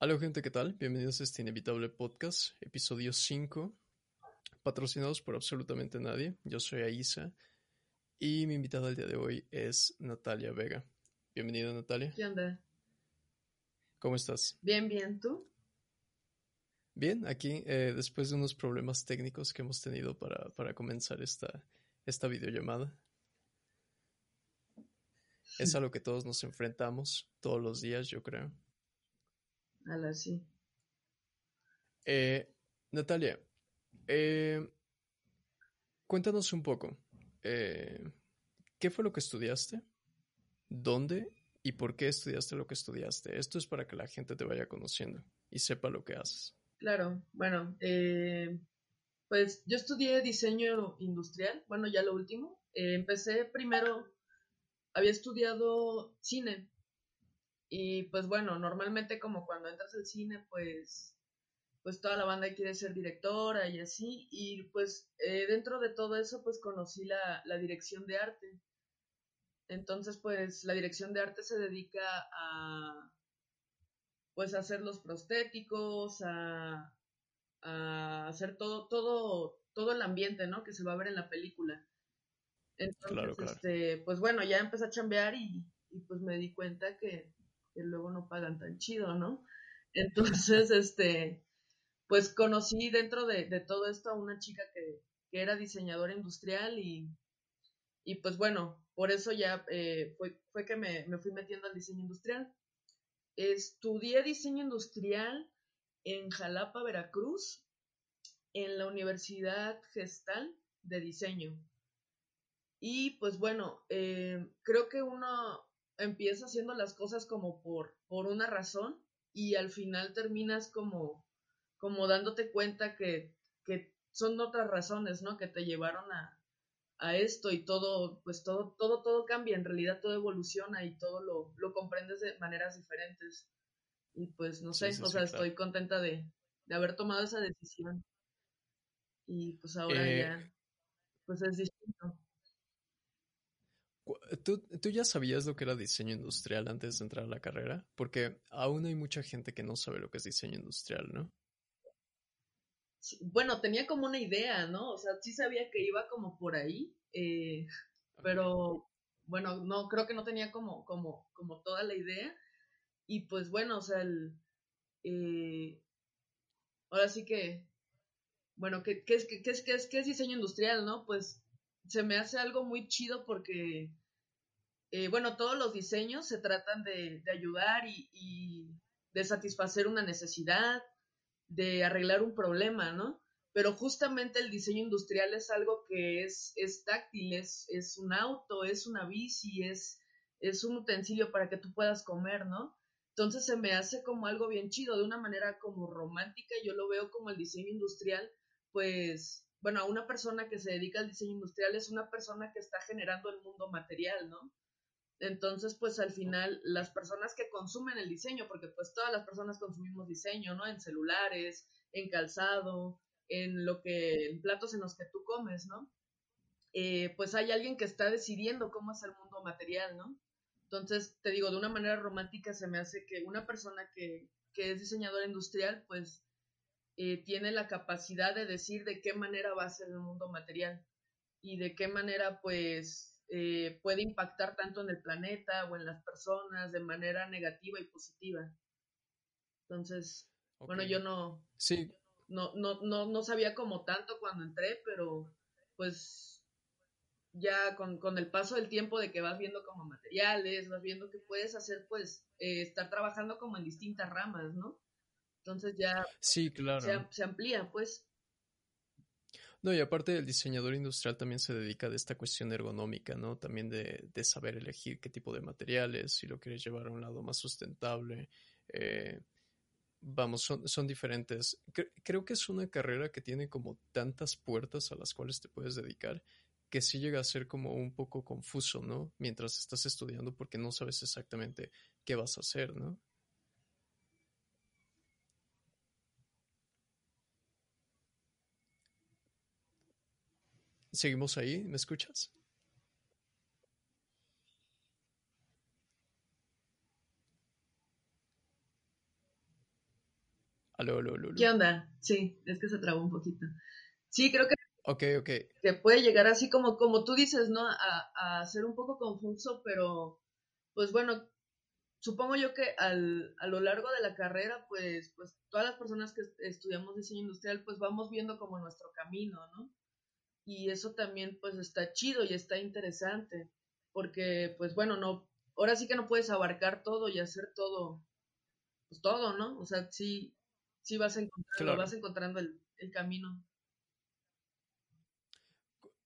Hola gente, ¿qué tal? Bienvenidos a este inevitable podcast, episodio 5, patrocinados por absolutamente nadie. Yo soy Aisa y mi invitada el día de hoy es Natalia Vega. Bienvenida Natalia. ¿Qué onda? ¿Cómo estás? Bien, bien, ¿tú? Bien, aquí eh, después de unos problemas técnicos que hemos tenido para, para comenzar esta, esta videollamada. Es a lo que todos nos enfrentamos todos los días, yo creo. Sí. Eh, Natalia, eh, cuéntanos un poco. eh, ¿Qué fue lo que estudiaste? ¿Dónde? ¿Y por qué estudiaste lo que estudiaste? Esto es para que la gente te vaya conociendo y sepa lo que haces. Claro, bueno, eh, pues yo estudié diseño industrial, bueno, ya lo último. Eh, empecé primero, había estudiado cine y pues bueno, normalmente como cuando entras al cine, pues pues toda la banda quiere ser directora y así, y pues eh, dentro de todo eso pues conocí la, la dirección de arte. Entonces pues la dirección de arte se dedica a pues a hacer los prostéticos, a, a hacer todo, todo, todo el ambiente, ¿no? Que se va a ver en la película. Entonces, Claro, claro. este, pues bueno, ya empecé a chambear y, y pues me di cuenta que, que luego no pagan tan chido, ¿no? Entonces, este, pues conocí dentro de, todo esto a una chica que, era diseñadora industrial y, y pues bueno, por eso ya eh, fue, que me, me fui metiendo al diseño industrial. Estudié diseño industrial en Jalapa, Veracruz, en la Universidad Gestal de Diseño. Y pues bueno, eh, creo que uno empieza haciendo las cosas como por, por una razón y al final terminas como, como dándote cuenta que, que son otras razones, ¿no? Que te llevaron a, a esto y todo, pues todo, todo, todo cambia, en realidad todo evoluciona y todo lo, lo comprendes de maneras diferentes. Y pues no Sí, sé, sí, o sí, sea, claro. estoy contenta de, de haber tomado esa decisión. Y pues ahora Eh, ya, pues es distinto. ¿Tú, tú ya sabías lo que era diseño industrial antes de entrar a la carrera? Porque aún hay mucha gente que no sabe lo que es diseño industrial, ¿no? Sí, Bueno, tenía como una idea, ¿no? O sea, sí sabía que iba como por ahí, eh, pero bueno, no, creo que no tenía como, como, como toda la idea. Y pues bueno, o sea, el, eh, ahora sí que, bueno, ¿qué, qué es, qué, qué es, qué es, qué es diseño industrial, no? Pues se me hace algo muy chido porque, eh, bueno, todos los diseños se tratan de, de ayudar y, y de satisfacer una necesidad, de arreglar un problema, ¿no? Pero justamente el diseño industrial es algo que es, es táctil, es, es un auto, es una bici, es, es un utensilio para que tú puedas comer, ¿no? Entonces se me hace como algo bien chido, de una manera como romántica, yo lo veo como el diseño industrial, pues, bueno, una persona que se dedica al diseño industrial es una persona que está generando el mundo material, ¿no? Entonces, pues al final, las personas que consumen el diseño, porque pues todas las personas consumimos diseño, ¿no? En celulares, en calzado, en lo que, en platos en los que tú comes, ¿no? Eh, pues hay alguien que está decidiendo cómo es el mundo material, ¿no? Entonces, te digo, de una manera romántica se me hace que una persona que, que es diseñadora industrial, pues eh, tiene la capacidad de decir de qué manera va a ser el mundo material y de qué manera, pues, eh, puede impactar tanto en el planeta o en las personas de manera negativa y positiva. Entonces, bueno, yo no, Sí, no, no, no, no sabía como tanto cuando entré, pero pues ya con, con el paso del tiempo de que vas viendo como materiales, vas viendo que puedes hacer, pues, eh, estar trabajando como en distintas ramas, ¿no? Entonces ya sí, se, claro. am- se amplía, pues. No, y aparte el diseñador industrial también se dedica de esta cuestión ergonómica, ¿no? También de, de saber elegir qué tipo de materiales, si lo quieres llevar a un lado más sustentable. eh, vamos, son, son diferentes. Cre- creo que es una carrera que tiene como tantas puertas a las cuales te puedes dedicar que sí llega a ser como un poco confuso, ¿no? Mientras estás estudiando porque no sabes exactamente qué vas a hacer, ¿no? ¿Seguimos ahí? ¿Me escuchas? Aló, aló, aló. ¿Qué onda? Sí, es que se trabó un poquito. Sí, creo que, Ok, ok. que puede llegar así como, como tú dices, ¿no? A, a ser un poco confuso, pero pues bueno, supongo yo que al, a lo largo de la carrera, pues, pues todas las personas que estudiamos diseño industrial, pues vamos viendo como nuestro camino, ¿no? Y eso también pues está chido y está interesante, porque pues bueno, no, ahora sí que no puedes abarcar todo y hacer todo, pues todo, ¿no? O sea, sí, sí vas encontrando, Claro. vas encontrando el, el camino.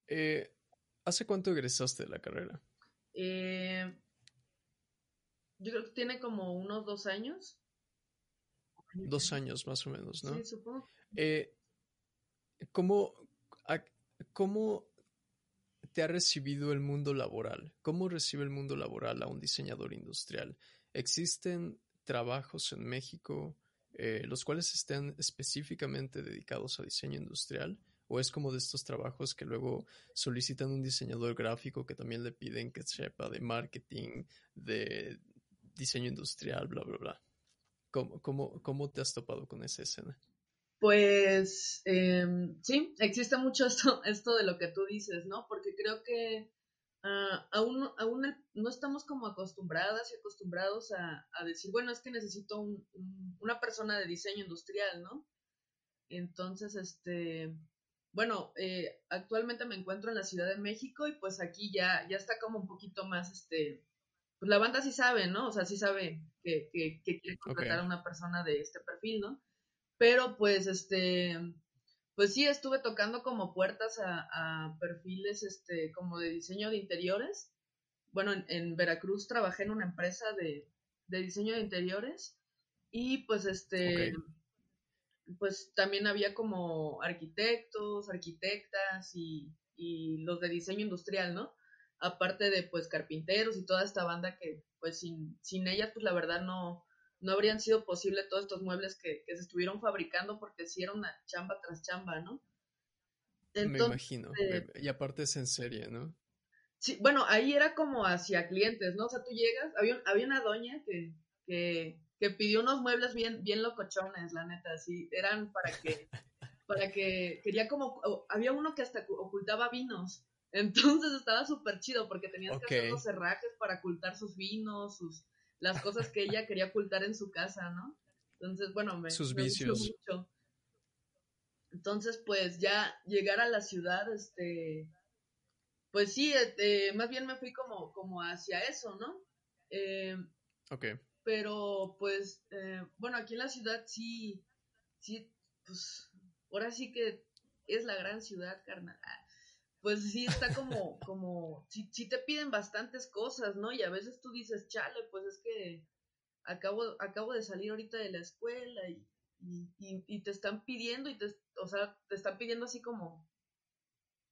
Eh, ¿Hace cuánto egresaste de la carrera? Eh, yo creo que tiene como unos dos años. Dos años más o menos, ¿no? Sí, supongo. Eh, ¿cómo, a- ¿Cómo te ha recibido el mundo laboral? ¿Cómo recibe el mundo laboral a un diseñador industrial? ¿Existen trabajos en México eh, los cuales estén específicamente dedicados a diseño industrial? ¿O es como de estos trabajos que luego solicitan un diseñador gráfico que también le piden que sepa de marketing, de diseño industrial, bla, bla, bla? ¿Cómo, cómo, cómo te has topado con esa escena? Pues em, sí, existe mucho esto, esto de lo que tú dices, ¿no? Porque creo que ah, aún, aún el- no estamos como acostumbradas y acostumbrados a, a decir, bueno, es que necesito un- un- una persona de diseño industrial, ¿no? Entonces, este, bueno, eh, actualmente me encuentro en la Ciudad de México y pues aquí ya, ya está como un poquito más, este, pues la banda sí sabe, ¿no? O sea, sí sabe que, que, que quiere contratar a una persona de este perfil, ¿no? Pero pues este, pues sí, estuve tocando como puertas a, a perfiles este, como de diseño de interiores. Bueno, en, en Veracruz trabajé en una empresa de, de diseño de interiores y pues este, pues también había como arquitectos, arquitectas y, y los de diseño industrial, ¿no? Aparte de pues carpinteros y toda esta banda que pues sin, sin ellas pues la verdad no, no habrían sido posible todos estos muebles que, que se estuvieron fabricando porque sí era una chamba tras chamba, ¿no? Me imagino. eh, Y aparte es en serie, ¿no? sí, bueno, ahí era como hacia clientes, ¿no? O sea, tú llegas, había, había una doña que, que, que pidió unos muebles bien, bien locochones, la neta, así, eran para que, para que, quería como, había uno que hasta cu- ocultaba vinos, entonces estaba súper chido porque tenías que hacer los cerrajes para ocultar sus vinos, sus, las cosas que ella quería ocultar en su casa, ¿no? Entonces, bueno, me, Sus me gustó vicios. mucho. Entonces, pues ya llegar a la ciudad, este, pues sí, eh, eh, más bien me fui como, como hacia eso, ¿no? Eh, Ok. pero pues, eh, bueno, aquí en la ciudad sí, sí, pues, ahora sí que es la gran ciudad, carnal. Ah, Pues sí está como, como, sí, sí te piden bastantes cosas, ¿no? Y a veces tú dices, chale, pues es que acabo, acabo de salir ahorita de la escuela y, y, y- y te están pidiendo y te, o sea, te están pidiendo así como,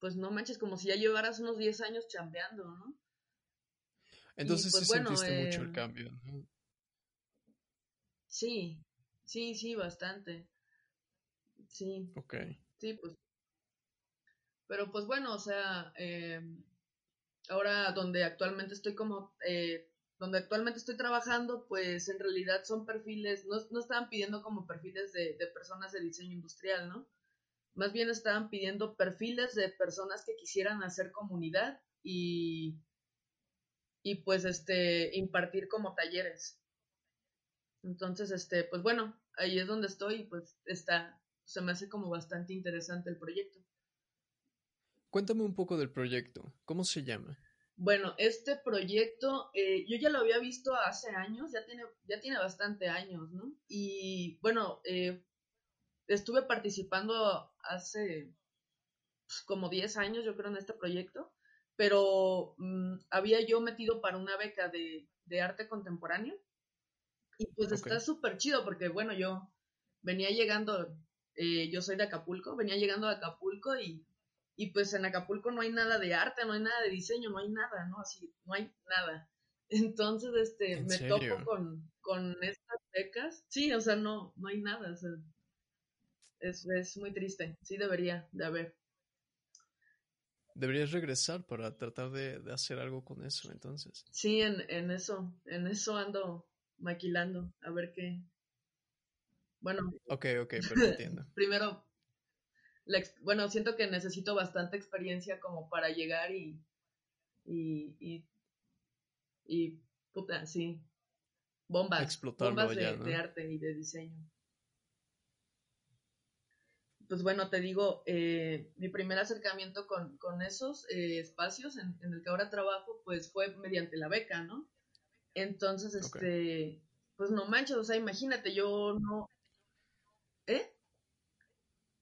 pues no manches, como si ya llevaras unos 10 años chambeando, ¿no? Entonces pues, sí bueno, sentiste mucho el em, cambio, ¿no? Sí, sí, sí, bastante. Sí, Ok. sí, pues. Pero pues bueno, o sea, eh, ahora donde actualmente estoy como, eh, donde actualmente estoy trabajando, pues en realidad son perfiles, no, no estaban pidiendo como perfiles de, de personas de diseño industrial, ¿no? Más bien estaban pidiendo perfiles de personas que quisieran hacer comunidad y, y pues este, impartir como talleres. Entonces, este, pues bueno, ahí es donde estoy y pues está, se me hace como bastante interesante el proyecto. Cuéntame un poco del proyecto. ¿Cómo se llama? Bueno, este proyecto eh, yo ya lo había visto hace años, ya tiene, ya tiene bastante años, ¿no? Y bueno, eh, estuve participando hace pues, como 10 años, yo creo, en este proyecto, pero mm, había yo metido para una beca de, de arte contemporáneo y pues está súper chido porque, bueno, yo venía llegando, eh, yo soy de Acapulco, venía llegando a Acapulco y, y pues en Acapulco no hay nada de arte, no hay nada de diseño, no hay nada, ¿no? Así, no hay nada. Entonces, este, ¿En me serio? topo con, con estas becas. Sí, o sea, no, no hay nada, o sea, es, es muy triste. Sí debería de haber. Deberías regresar para tratar de, de hacer algo con eso, entonces. Sí, en, en eso, en eso ando maquilando, a ver qué, Bueno. Ok, ok, pero entiendo. primero, bueno, siento que necesito bastante experiencia como para llegar y, y, y, y puta, sí, bombas, bombas de, arte y de diseño. Pues bueno, te digo, eh, mi primer acercamiento con, esos eh, espacios en, el que ahora trabajo, pues fue mediante la beca, ¿no? Entonces, este, pues no manches, o sea, imagínate, yo no... ¿Eh?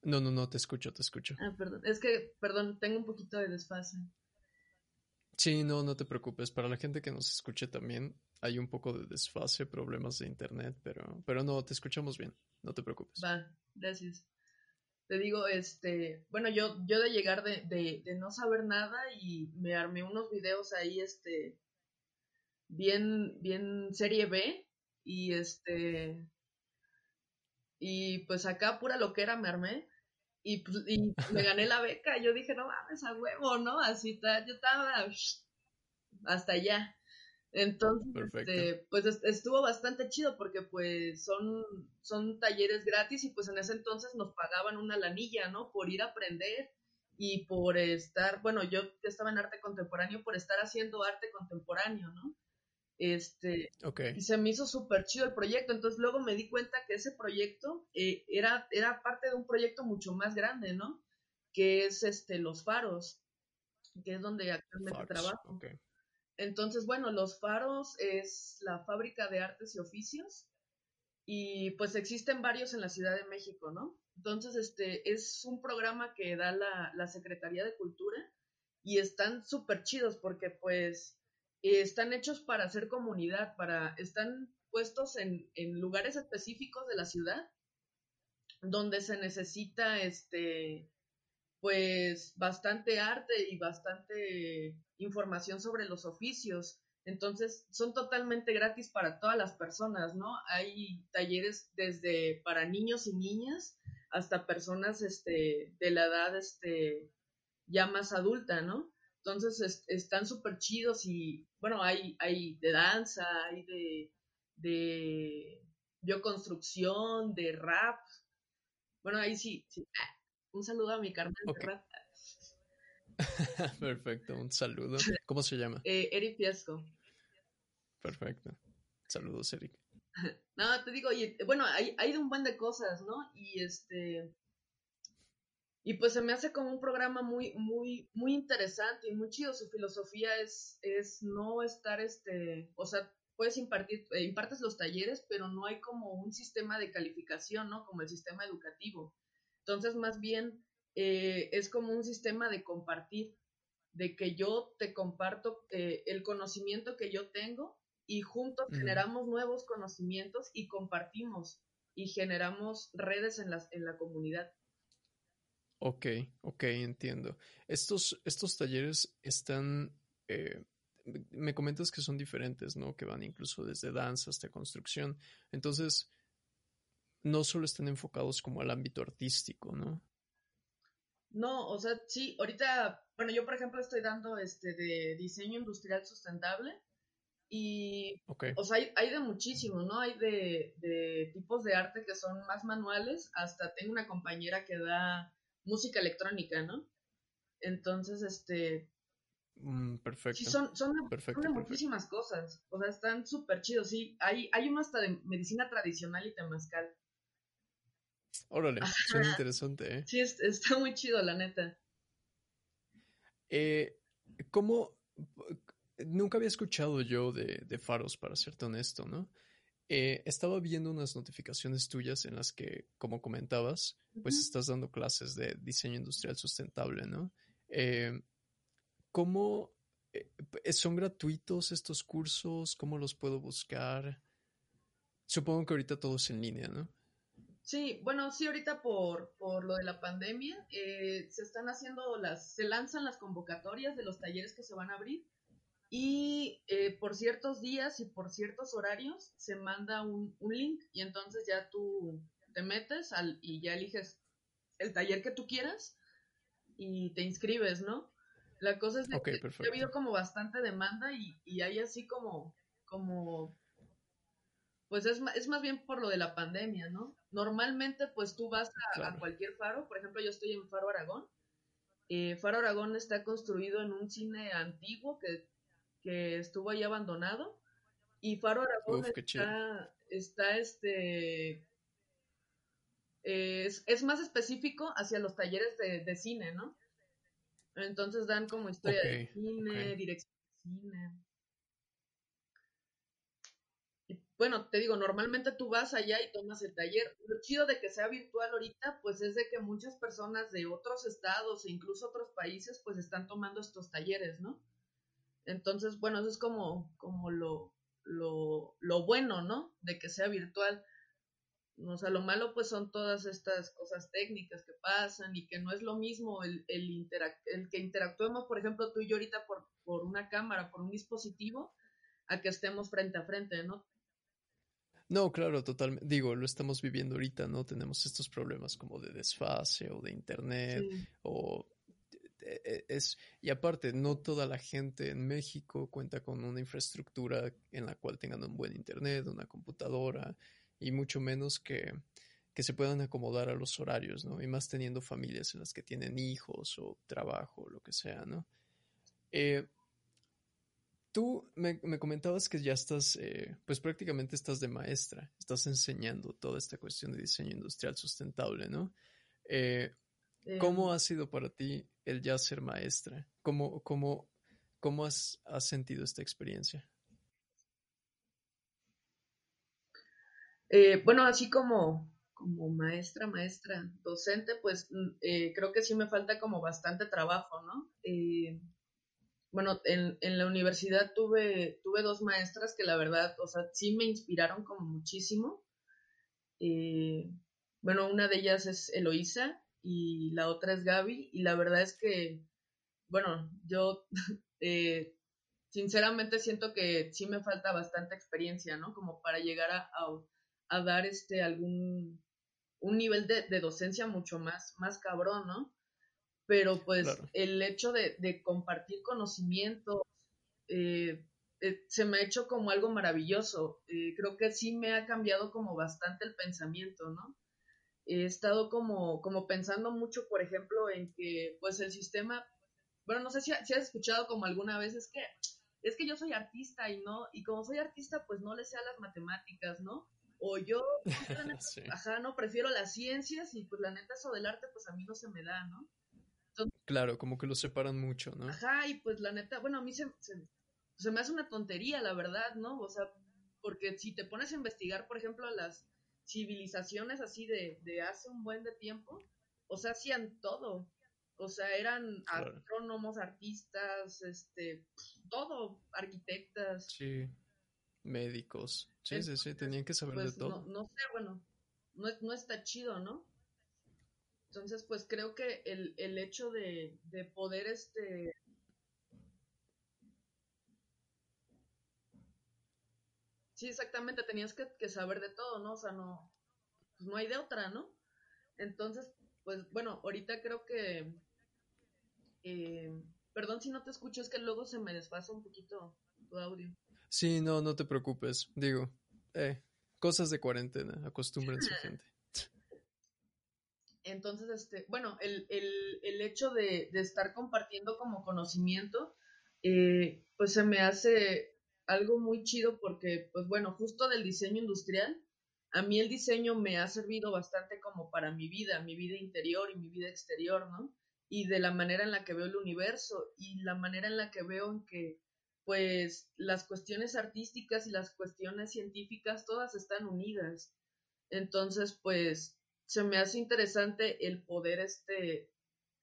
No, no, no, te escucho, te escucho. Ah, perdón, es que, perdón, tengo un poquito de desfase. Sí, no, no te preocupes. Para la gente que nos escuche también hay un poco de desfase, problemas de internet, pero, pero no, te escuchamos bien, no te preocupes. Va, gracias. Te digo, este, bueno, yo, yo de llegar de, de, de no saber nada y me armé unos videos ahí, este, bien, bien serie B y este, y pues acá pura loquera me armé y, pues, y me gané la beca. Yo dije, no mames, a huevo, ¿no? Así está, yo estaba hasta allá. Entonces, este, pues estuvo bastante chido porque pues son, son talleres gratis y pues en ese entonces nos pagaban una lanilla, ¿no? Por ir a aprender y por estar, bueno, yo estaba en arte contemporáneo por estar haciendo arte contemporáneo, ¿no? Este, y se me hizo súper chido el proyecto. Entonces luego me di cuenta que ese proyecto eh, era, era parte de un proyecto mucho más grande, ¿no? Que es este, Los Faros, que es donde actualmente trabajo. Entonces, bueno, Los Faros es la fábrica de artes y oficios y pues existen varios en la Ciudad de México, ¿no? Entonces, este es un programa que da la, la Secretaría de Cultura y están súper chidos porque pues están hechos para hacer comunidad, para, están puestos en, en, lugares específicos de la ciudad donde se necesita este pues bastante arte y bastante información sobre los oficios. Entonces, son totalmente gratis para todas las personas, ¿no? Hay talleres desde para niños y niñas hasta personas este de la edad este ya más adulta, ¿no? Entonces están súper chidos y bueno, hay, hay de danza, hay de, de bioconstrucción, de rap. Bueno, ahí sí, ah, Un saludo a mi carnal de rap. Perfecto, un saludo. ¿Cómo se llama? Eh, Eric Fiasco. Perfecto. Saludos, Eric. No, te digo, y, bueno, hay, hay un buen de cosas, ¿no? Y este, y pues se me hace como un programa muy, muy, muy interesante y muy chido. Su filosofía es, es no estar, este, o sea, puedes impartir, eh, impartes los talleres, pero no hay como un sistema de calificación, ¿no? Como el sistema educativo. Entonces, más bien, eh, es como un sistema de compartir, de que yo te comparto eh, el conocimiento que yo tengo y juntos generamos nuevos conocimientos y compartimos y generamos redes en, las, en la comunidad. Ok, ok, entiendo. Estos, estos talleres están, eh, me comentas que son diferentes, ¿no? Que van incluso desde danza hasta construcción. Entonces, no solo están enfocados como al ámbito artístico, ¿no? No, o sea, sí, ahorita, bueno, yo por ejemplo estoy dando este de diseño industrial sustentable y, o sea, hay, hay, de muchísimos, ¿no? Hay de, de tipos de arte que son más manuales, hasta tengo una compañera que da música electrónica, ¿no? Entonces, este... Mm, perfecto. Sí, son, son, de, muchísimas cosas. O sea, están súper chidos. Sí, hay, hay uno hasta de medicina tradicional y temazcal. Órale, suena interesante, ¿eh? Sí, está muy chido, la neta. Eh, ¿Cómo? Nunca había escuchado yo de, de faros, para serte honesto, ¿no? Eh, estaba viendo unas notificaciones tuyas en las que, como comentabas, pues estás dando clases de diseño industrial sustentable, ¿no? Eh, ¿Cómo eh, son gratuitos estos cursos? ¿Cómo los puedo buscar? Supongo que ahorita todo es en línea, ¿no? Sí, bueno, sí, ahorita por, por lo de la pandemia se están haciendo las, se lanzan las convocatorias de los talleres que se van a abrir y eh, por ciertos días y por ciertos horarios se manda un, link y entonces ya tú te metes al, y ya eliges el taller que tú quieras y te inscribes, ¿no? La cosa es que ha habido como bastante demanda y, y hay así como, como, pues es, es más bien por lo de la pandemia, ¿no? Normalmente, pues tú vas a, cualquier faro, por ejemplo, yo estoy en Faro Aragón. Eh, faro Aragón está construido en un cine antiguo que, estuvo ahí abandonado. Y Faro Aragón está, está, este. es, más específico hacia los talleres de, cine, ¿no? Entonces dan como historia de cine, dirección de cine bueno, te digo, normalmente tú vas allá y tomas el taller. Lo chido de que sea virtual ahorita, pues es de que muchas personas de otros estados e incluso otros países, pues están tomando estos talleres, ¿no? Entonces, bueno, eso es como, como lo, lo, lo bueno, ¿no? De que sea virtual. O sea, lo malo pues son todas estas cosas técnicas que pasan y que no es lo mismo el, el, el que interactuemos, por ejemplo, tú y yo ahorita por, por una cámara, por un dispositivo, a que estemos frente a frente, ¿no? No, claro, totalmente. Digo, lo estamos viviendo ahorita, ¿no? Tenemos estos problemas como de desfase o de internet o es y aparte no toda la gente en México cuenta con una infraestructura en la cual tengan un buen internet, una computadora y mucho menos que que se puedan acomodar a los horarios, ¿no? Y más teniendo familias en las que tienen hijos o trabajo, lo que sea, ¿no? Eh, Tú me, comentabas que ya estás, eh, pues prácticamente estás de maestra, estás enseñando toda esta cuestión de diseño industrial sustentable, ¿no? Eh, ¿Cómo em. ha sido para ti el ya ser maestra? ¿Cómo, cómo, cómo has, sentido esta experiencia? Eh, bueno, así como, como maestra, maestra, docente, pues mm, creo que sí me falta como bastante trabajo, ¿no? bueno, en, en, la universidad tuve, tuve dos maestras que la verdad, o sea, sí me inspiraron como muchísimo. Eh, bueno, una de ellas es Eloísa y la otra es Gaby y la verdad es que, bueno, yo eh, sinceramente siento que sí me falta bastante experiencia, ¿no? Como para llegar a, a, dar este algún, un nivel de, de, docencia mucho más, más cabrón, ¿no? pero pues el hecho de, compartir conocimientos eh, eh, se me ha hecho como algo maravilloso. Creo que sí me ha cambiado como bastante el pensamiento, ¿no? He estado como, como pensando mucho, por ejemplo, en que pues el sistema, bueno, no sé si, si has escuchado como alguna vez, es que es que yo soy artista y no, y como soy artista, pues no le sé a las matemáticas, ¿no? O yo, ajá, no, prefiero las ciencias y pues la neta eso del arte, pues a mí no se me da, ¿no? claro, como que lo separan mucho, ¿no? Ajá, y pues la neta, bueno, a mí se, se, me hace una tontería, la verdad, ¿no? O sea, porque si te pones a investigar, por ejemplo, las civilizaciones así de, de hace un buen de tiempo, o sea, hacían todo. O sea, eran astrónomos, artistas, este, todo, arquitectas. Sí, médicos. Sí, sí, sí, tenían que saber de pues, todo. No, no sé, bueno, no, no está chido, ¿no? Entonces, pues creo que el, el hecho de, de poder este Sí, exactamente, tenías que, que, saber de todo, ¿no? O sea, no, pues no hay de otra, ¿no? Entonces, pues bueno, ahorita creo que, eh, perdón si no te escucho, es que luego se me desfasa un poquito tu audio. Sí, no, no te preocupes, digo, eh, cosas de cuarentena, acostúmbrense gente. Entonces, este, bueno, el, el, el hecho de, de, estar compartiendo como conocimiento, eh, pues se me hace algo muy chido porque, pues bueno, justo del diseño industrial, a mí el diseño me ha servido bastante como para mi vida, mi vida interior y mi vida exterior, ¿no? Y de la manera en la que veo el universo y la manera en la que veo en que, pues, las cuestiones artísticas y las cuestiones científicas todas están unidas. Entonces, pues, se me hace interesante el poder este,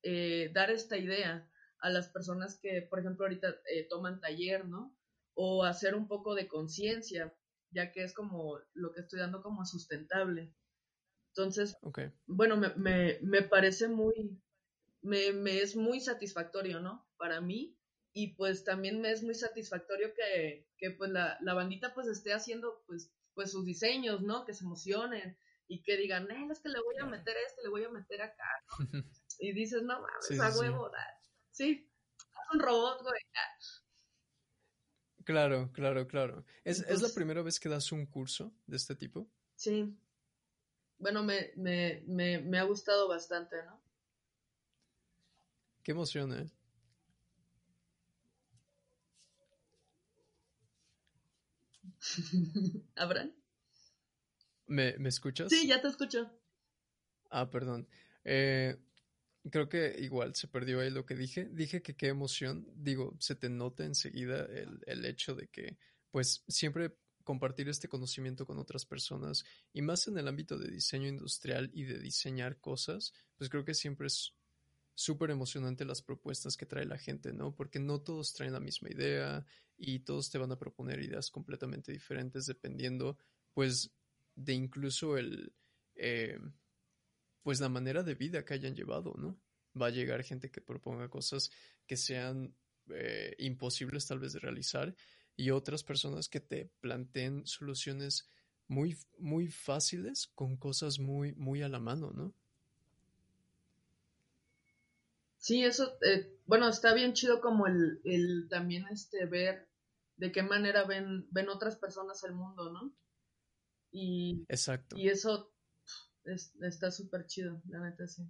eh, dar esta idea a las personas que, por ejemplo, ahorita eh, toman taller, ¿no? O hacer un poco de conciencia, ya que es como lo que estoy dando como sustentable. Entonces, bueno, me, me, me, parece muy, me, me, es muy satisfactorio, ¿no? Para mí. Y pues también me es muy satisfactorio que, que pues la, la bandita pues esté haciendo pues, pues sus diseños, ¿no? Que se emocionen, y que digan, eh, es que le voy a meter esto, le voy a meter acá, Y dices, no mames, a huevo, sí. Sí, un robot, güey. Claro, claro, claro. ¿Es, ¿Es la primera vez que das un curso de este tipo? Sí. Bueno, me, me, me, me ha gustado bastante, ¿no? Qué emoción, ¿eh? ¿Abraham? ¿Me, ¿Me escuchas? Sí, ya te escucho. Ah, perdón. Eh, creo que igual se perdió ahí lo que dije. Dije que qué emoción. Digo, se te nota enseguida el, el hecho de que, pues, siempre compartir este conocimiento con otras personas y más en el ámbito de diseño industrial y de diseñar cosas, pues creo que siempre es súper emocionante las propuestas que trae la gente, ¿no? Porque no todos traen la misma idea y todos te van a proponer ideas completamente diferentes dependiendo, pues, de incluso el, eh, pues la manera de vida que hayan llevado, ¿no? Va a llegar gente que proponga cosas que sean eh, imposibles tal vez de realizar y otras personas que te planteen soluciones muy, muy fáciles con cosas muy, muy a la mano, ¿no? Sí, eso, eh, bueno, está bien chido como el, el también este ver de qué manera ven, ven otras personas el mundo, ¿no? Y, Exacto. y eso está súper chido, la neta sí.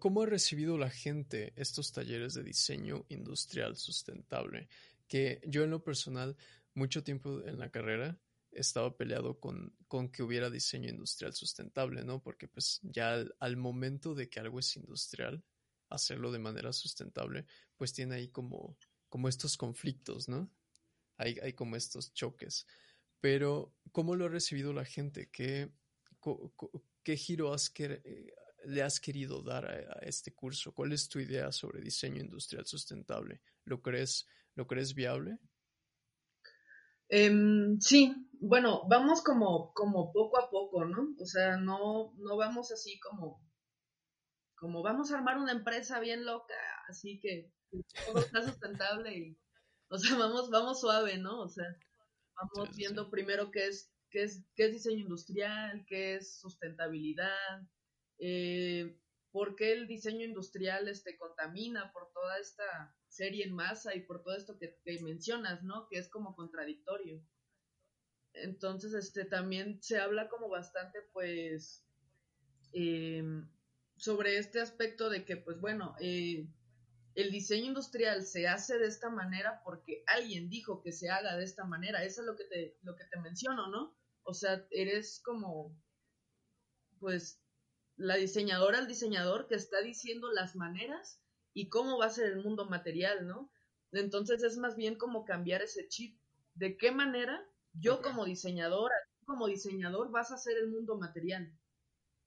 ¿Cómo ha recibido la gente estos talleres de diseño industrial sustentable? Que yo en lo personal, mucho tiempo en la carrera, estaba peleado con, con que hubiera diseño industrial sustentable, ¿no? Porque pues ya al, momento de que algo es industrial, hacerlo de manera sustentable, pues tiene ahí como, como estos conflictos, ¿no? Hay, hay como estos choques. Pero, ¿cómo lo ha recibido la gente? ¿Qué, ¿Qué giro has que, eh, le has querido dar a, a, este curso? ¿Cuál es tu idea sobre diseño industrial sustentable? ¿Lo crees, ¿lo crees viable? Eh, sí, bueno, vamos como, como poco a poco, ¿no? O sea, no, no vamos así como, como vamos a armar una empresa bien loca, así que todo está sustentable y, o sea, vamos, vamos suave, ¿no? O sea, vamos sí, viendo sí. primero qué es qué es, qué es diseño industrial, qué es sustentabilidad, eh, por qué el diseño industrial este, contamina por toda esta serie en masa y por todo esto que, mencionas, ¿no? Que es como contradictorio. Entonces, este, también se habla como bastante, pues, eh, sobre este aspecto de que, pues, bueno, eh, el diseño industrial se hace de esta manera porque alguien dijo que se haga de esta manera. Eso es lo que te, lo que te menciono, ¿no? O sea, eres como, pues, la diseñadora, el diseñador que está diciendo las maneras y cómo va a ser el mundo material, ¿no? Entonces es más bien como cambiar ese chip. ¿De qué manera yo okay. como diseñadora, como diseñador vas a hacer el mundo material?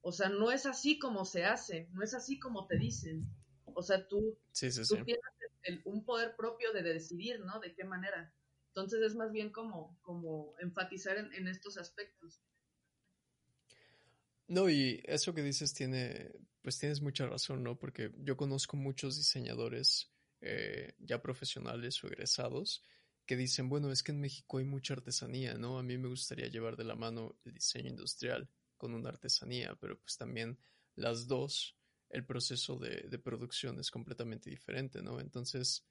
O sea, no es así como se hace, no es así como te dicen. O sea, tú, sí, sí, tú sí. tienes el, un poder propio de decidir, ¿no? De qué manera. Entonces es más bien como, como enfatizar en, estos aspectos. No, y eso que dices tiene, pues tienes mucha razón, ¿no? Porque yo conozco muchos diseñadores eh, ya profesionales o egresados que dicen, bueno, es que en México hay mucha artesanía, ¿no? A mí me gustaría llevar de la mano el diseño industrial con una artesanía, pero pues también las dos, el proceso de producción es completamente diferente, ¿no? Entonces,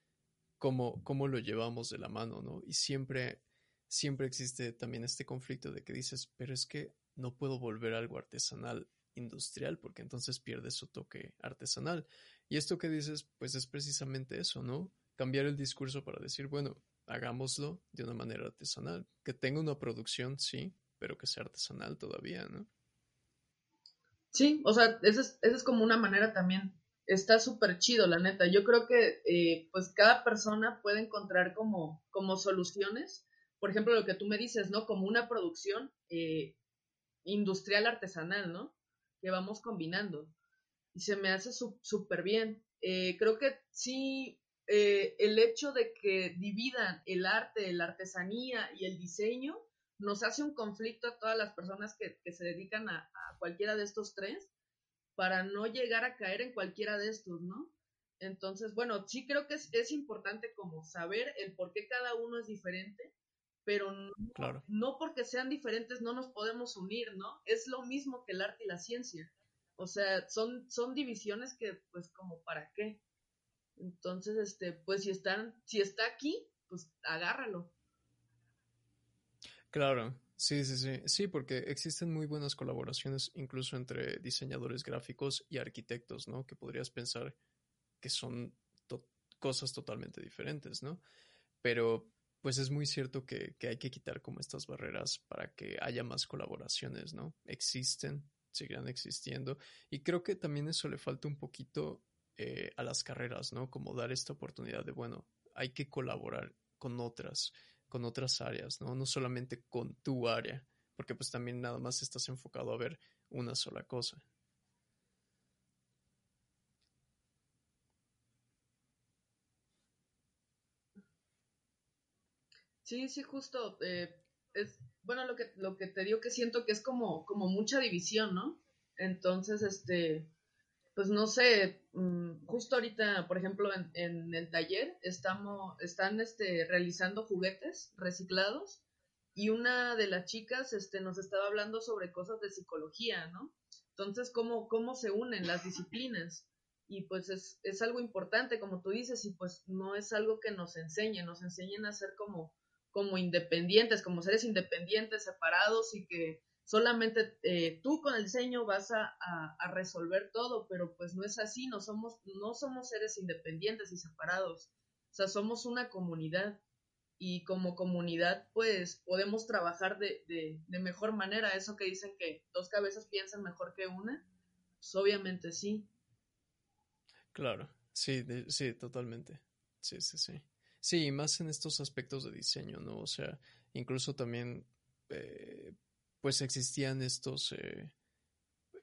cómo, cómo lo llevamos de la mano, ¿no? Y siempre, siempre existe también este conflicto de que dices, pero es que no puedo volver algo artesanal industrial porque entonces pierde su toque artesanal. Y esto que dices, pues es precisamente eso, ¿no? Cambiar el discurso para decir, bueno, hagámoslo de una manera artesanal. Que tenga una producción, sí, pero que sea artesanal todavía, ¿no? Sí, o sea, esa es, esa es como una manera también está súper chido, la neta. Yo creo que eh, pues cada persona puede encontrar como, como soluciones. Por ejemplo, lo que tú me dices, ¿no? Como una producción eh, industrial artesanal, ¿no? Que vamos combinando. Y se me hace súper bien. Eh, creo que sí, el hecho de que dividan el arte, la artesanía y el diseño nos hace un conflicto a todas las personas que, se dedican a cualquiera de estos tres para no llegar a caer en cualquiera de estos, ¿no? Entonces, bueno, sí creo que es, es importante como saber el por qué cada uno es diferente, pero no, claro. no, porque sean diferentes no nos podemos unir, ¿no? Es lo mismo que el arte y la ciencia. O sea, son, son divisiones que, pues, como para qué. Entonces, este, pues si están, si está aquí, pues agárralo. Claro, sí, sí, sí. Sí, porque existen muy buenas colaboraciones incluso entre diseñadores gráficos y arquitectos, ¿no? Que podrías pensar que son cosas totalmente diferentes, ¿no? Pero pues es muy cierto que, que, hay que quitar como estas barreras para que haya más colaboraciones, ¿no? Existen, seguirán existiendo. Y creo que también eso le falta un poquito eh, a las carreras, ¿no? Como dar esta oportunidad de, bueno, hay que colaborar con otras, con otras áreas, ¿no? No solamente con tu área, porque pues también nada más estás enfocado a ver una sola cosa. Sí, sí, justo. Eh, es, bueno, lo que, lo que te digo que siento que es como, como mucha división, ¿no? Entonces, este, pues no sé, mm, justo ahorita, por ejemplo, en, el taller estamos, están este, realizando juguetes reciclados y una de las chicas este, nos estaba hablando sobre cosas de psicología, ¿no? Entonces, ¿cómo, cómo se unen las disciplinas? Y pues es, es algo importante, como tú dices, y pues no es algo que nos enseñen, nos enseñen a ser como, como independientes, como seres independientes, separados y que solamente eh, tú con el diseño vas a, resolver todo, pero pues no es así, no somos, no somos seres independientes y separados, o sea, somos una comunidad y como comunidad pues podemos trabajar de, de, mejor manera, eso que dicen que dos cabezas piensan mejor que una, pues obviamente sí. Claro, sí, sí, totalmente, sí, sí, sí. Sí, más en estos aspectos de diseño, ¿no? O sea, incluso también eh, pues existían estos, eh,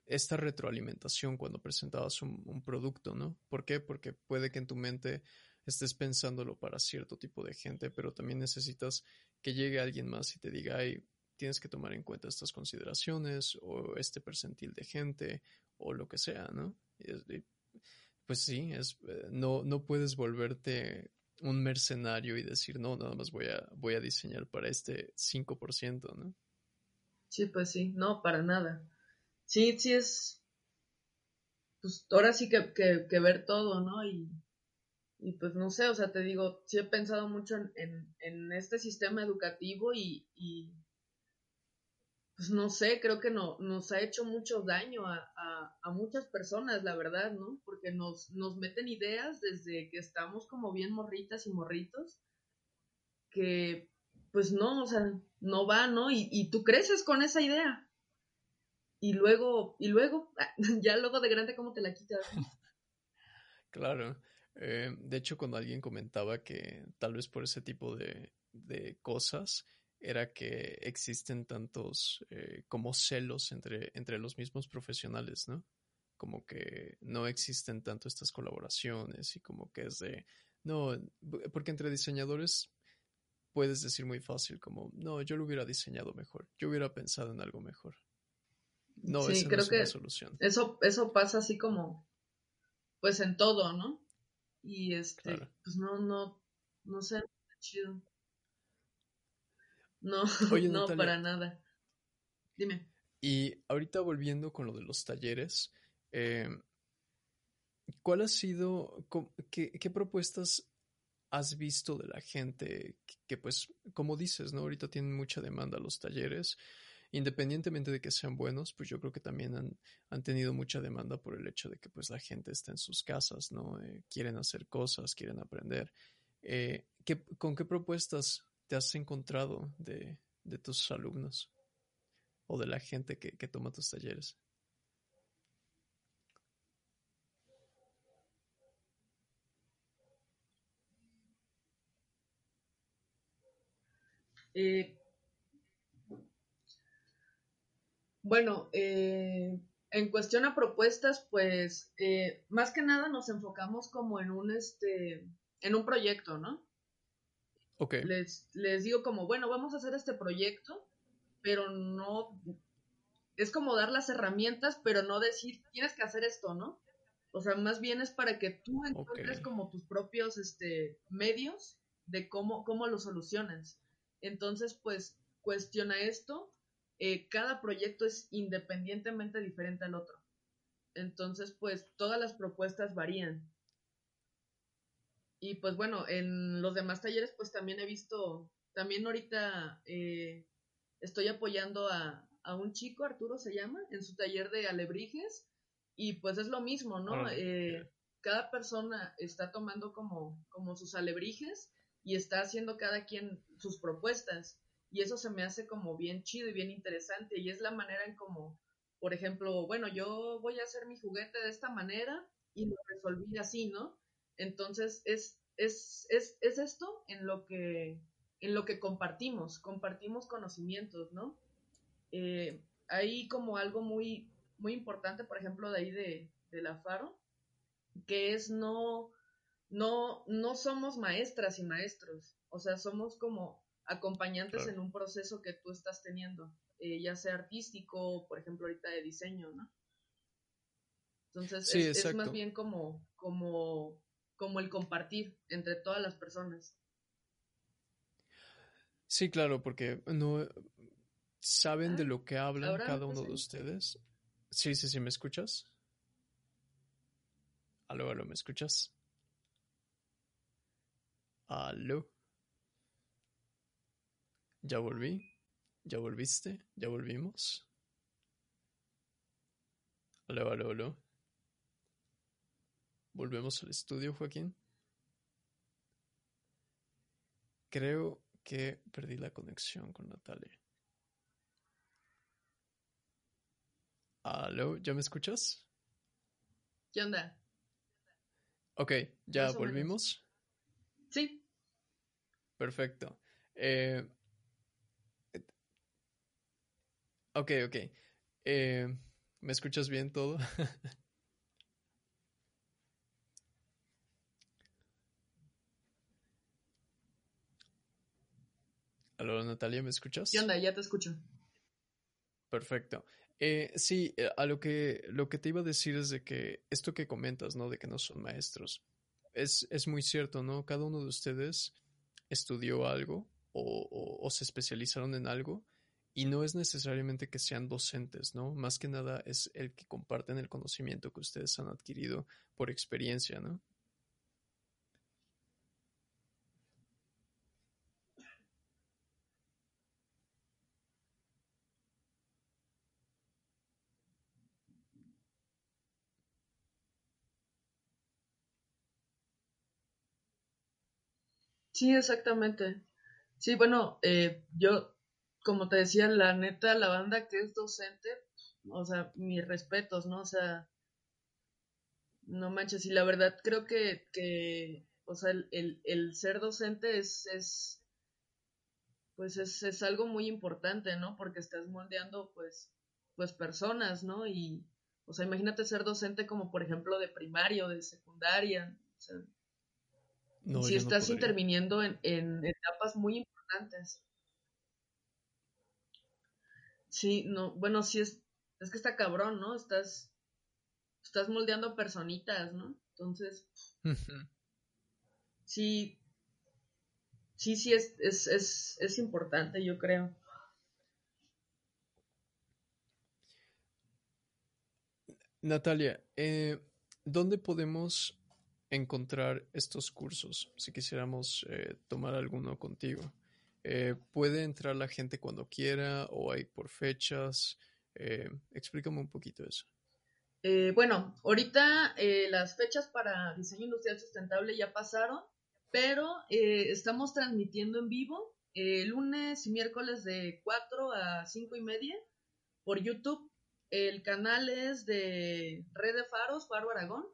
esta retroalimentación cuando presentabas un, producto, ¿no? ¿Por qué? Porque puede que en tu mente estés pensándolo para cierto tipo de gente, pero también necesitas que llegue alguien más y te diga, ay, tienes que tomar en cuenta estas consideraciones o este percentil de gente o lo que sea, ¿no? pues sí, es, eh, no, no puedes volverte un mercenario y decir, no, nada más voy a, voy a diseñar para este 5%, ¿no? Sí, pues sí, no, para nada. Sí, sí es, pues ahora sí que, que, ver todo, ¿no? Y, y, pues no sé, o sea, te digo, sí he pensado mucho en, en, este sistema educativo y, y, pues no sé, creo que no, nos ha hecho mucho daño a, a, a, muchas personas, la verdad, ¿no? Porque nos, nos meten ideas desde que estamos como bien morritas y morritos, que pues no, o sea, no va, ¿no? Y, y tú creces con esa idea. Y luego, y luego, ya luego de grande, ¿cómo te la quitas? Claro. Eh, de hecho, cuando alguien comentaba que tal vez por ese tipo de, de cosas era que existen tantos eh, como celos entre, entre los mismos profesionales, ¿no? Como que no existen tanto estas colaboraciones y como que es de, no, porque entre diseñadores puedes decir muy fácil como, no, yo lo hubiera diseñado mejor, yo hubiera pensado en algo mejor. No, sí, creo que solución. Eso, eso pasa así como, pues en todo, ¿no? Y este, pues no, no, no sé, chido. No, no, para nada. Dime. Y ahorita volviendo con lo de los talleres, eh, ¿cuál ha sido, qué, qué propuestas has visto de la gente que, pues, como dices, ¿no? Ahorita tienen mucha demanda los talleres. Independientemente de que sean buenos, pues yo creo que también han, tenido mucha demanda por el hecho de que pues la gente está en sus casas, ¿no? Eh, quieren hacer cosas, quieren aprender. Eh, ¿Con qué propuestas te has encontrado de, tus alumnos o de la gente que toma tus talleres? Eh, bueno, eh, en cuestión a propuestas, pues eh, más que nada nos enfocamos como en un este en un proyecto, ¿no? Ok. Les, les digo como, bueno, vamos a hacer este proyecto, pero no es como dar las herramientas, pero no decir, tienes que hacer esto, ¿no? O sea, más bien es para que tú encuentres como tus propios este, medios de cómo, cómo lo solucionas. Entonces, pues cuestiona esto. Eh, cada proyecto es independientemente diferente al otro. Entonces, pues todas las propuestas varían. y pues bueno, en los demás talleres pues también he visto, también ahorita eh, estoy apoyando a, a, un chico, Arturo se llama, en su taller de alebrijes y pues es lo mismo, ¿no? Eh, cada persona está tomando como, como sus alebrijes y está haciendo cada quien sus propuestas y eso se me hace como bien chido y bien interesante y es la manera en como, por ejemplo, bueno, yo voy a hacer mi juguete de esta manera y lo resolví así, ¿no? Entonces es, es, es, es esto en lo que en lo que compartimos, compartimos conocimientos, ¿no? Eh, hay como algo muy, muy importante, por ejemplo, de ahí de, de la Faro, que es no, no, no somos maestras y maestros, o sea, somos como acompañantes en un proceso que tú estás teniendo, eh, ya sea artístico, por ejemplo, ahorita de diseño, ¿no? Entonces, es, más bien como, como, como el compartir entre todas las personas. Sí, claro, porque no saben de ah, lo que hablan cada uno de ustedes. Sí, sí, sí, ¿me escuchas? Aló, aló, ¿me escuchas? Aló. ¿Ya volví? ¿Ya volviste? ¿Ya volvimos? Aló, aló, aló. ¿Volvemos al estudio, Joaquín? Creo que perdí la conexión con Natalia. Aló, ¿ya me escuchas? ¿Qué onda? Ok, ¿ya volvimos? Sí. Perfecto. Eh, Ok, ok. Eh, ¿Me escuchas bien todo? Aló, Natalia, ¿me escuchas? ¿Qué onda? Ya te escucho. Perfecto. Eh, sí, eh, a lo que, lo que te iba a decir es de que esto que comentas, ¿no? De que no son maestros, es, es muy cierto, ¿no? Cada uno de ustedes estudió algo o se especializaron en algo y no es necesariamente que sean docentes, ¿no? Más que nada es el que comparten el conocimiento que ustedes han adquirido por experiencia, ¿no? Sí, exactamente. Sí, bueno, eh, yo como te decía, la neta, la banda que es docente, o sea, mis respetos, ¿no? O sea, no manches, y la verdad creo que, que o sea, el, el, ser docente es, es pues es, es, algo muy importante, ¿no? Porque estás moldeando, pues, pues personas, ¿no? Y, o sea, imagínate ser docente como, por ejemplo, de primaria o de secundaria, o sea, si estás interviniendo en, en etapas muy importantes. Sí, no, bueno, sí es, es que está cabrón, ¿no? Estás, estás moldeando personitas, ¿no? Entonces, sí, sí, sí es, es, es, es importante, yo creo. Natalia, eh, ¿dónde podemos encontrar estos cursos si quisiéramos eh, tomar alguno contigo? Eh, ¿Puede entrar la gente cuando quiera o hay por fechas? Eh, explícame un poquito eso. Eh, bueno, ahorita las fechas para diseño industrial sustentable ya pasaron, pero estamos transmitiendo en vivo lunes y miércoles de 4 a 5 y media por YouTube. El canal es de Red de Faros, Faro Aragón,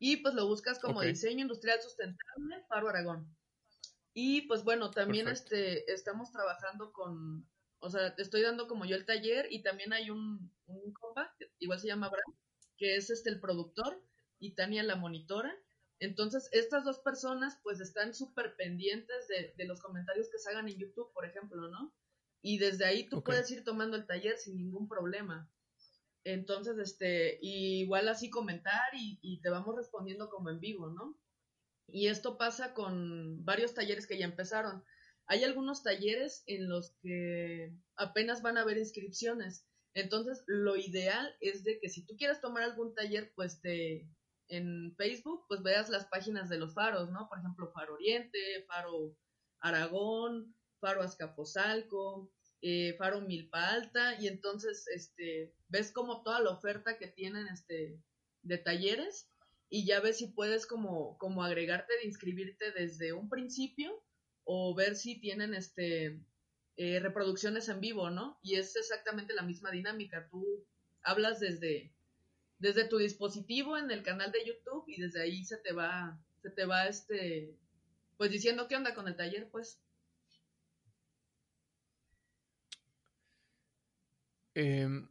y pues lo buscas como diseño industrial sustentable, Faro Aragón. Y pues bueno, también este, estamos trabajando con, o sea, te estoy dando como yo el taller y también hay un, un compa, igual se llama Abraham, que es este el productor y Tania la monitora. Entonces, estas dos personas pues están súper pendientes de, de, los comentarios que se hagan en YouTube, por ejemplo, ¿no? Y desde ahí tú puedes ir tomando el taller sin ningún problema. Entonces, este, igual así comentar y, y te vamos respondiendo como en vivo, ¿no? Y esto pasa con varios talleres que ya empezaron. Hay algunos talleres en los que apenas van a haber inscripciones. Entonces, lo ideal es de que si tú quieres tomar algún taller, pues te en Facebook, pues veas las páginas de los faros, ¿no? Por ejemplo, Faro Oriente, Faro Aragón, Faro Azcapotzalco, eh, Faro Milpa Alta, y entonces este, ves como toda la oferta que tienen este, de talleres y ya ves si puedes como, como agregarte de inscribirte desde un principio o ver si tienen este eh, reproducciones en vivo, ¿no? Y es exactamente la misma dinámica. Tú hablas desde, desde tu dispositivo en el canal de YouTube y desde ahí se te va, se te va este, pues diciendo qué onda con el taller, pues. Em,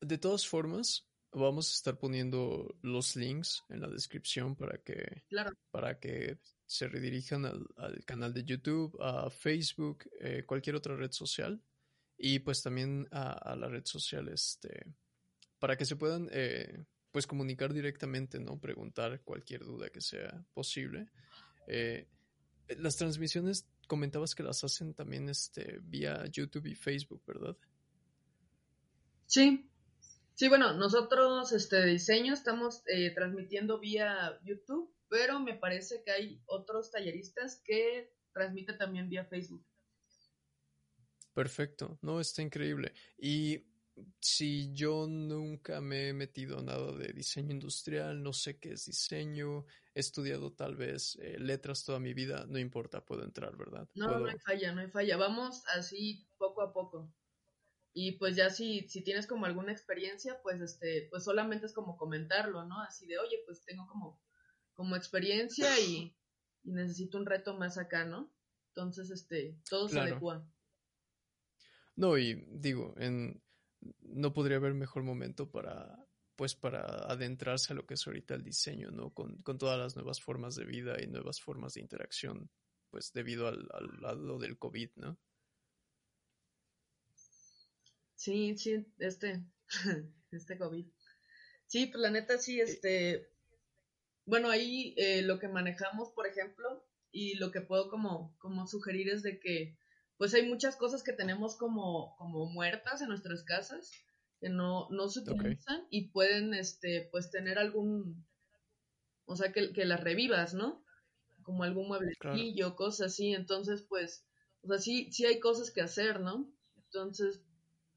de todas formas, vamos a estar poniendo los links en la descripción para que, para que se redirijan al, canal de YouTube, a Facebook, eh, cualquier otra red social y pues también a, la red social este, para que se puedan eh, pues comunicar directamente, ¿no? Preguntar cualquier duda que sea posible. Eh, las transmisiones comentabas que las hacen también este, vía YouTube y Facebook, ¿verdad? Sí, Sí, bueno, nosotros este de diseño estamos eh, transmitiendo vía YouTube, pero me parece que hay otros talleristas que transmiten también vía Facebook. Perfecto, no, está increíble. Y si yo nunca me he metido nada de diseño industrial, no sé qué es diseño, he estudiado tal vez eh, letras toda mi vida, no importa, puedo entrar, ¿verdad? No, no hay falla, no hay falla. Vamos así poco a poco. Y pues ya si, si tienes como alguna experiencia, pues este, pues solamente es como comentarlo, ¿no? Así de, oye, pues tengo como, como experiencia y, necesito un reto más acá, ¿no? Entonces, este, todo se adecua. No, y digo, en, no podría haber mejor momento para, pues para adentrarse a lo que es ahorita el diseño, ¿no? Con, con todas las nuevas formas de vida y nuevas formas de interacción, pues debido al, al lado del COVID, ¿no? Sí, sí, este, este COVID. Sí, pues la neta sí, este, bueno, ahí eh, lo que manejamos, por ejemplo, y lo que puedo como, como sugerir es de que, pues hay muchas cosas que tenemos como, como muertas en nuestras casas, que no, no se utilizan y pueden, este, pues tener algún, o sea, que, que las revivas, ¿no? Como algún mueblecillo, cosas así, entonces, pues, o sea, sí, sí hay cosas que hacer, ¿no? Entonces,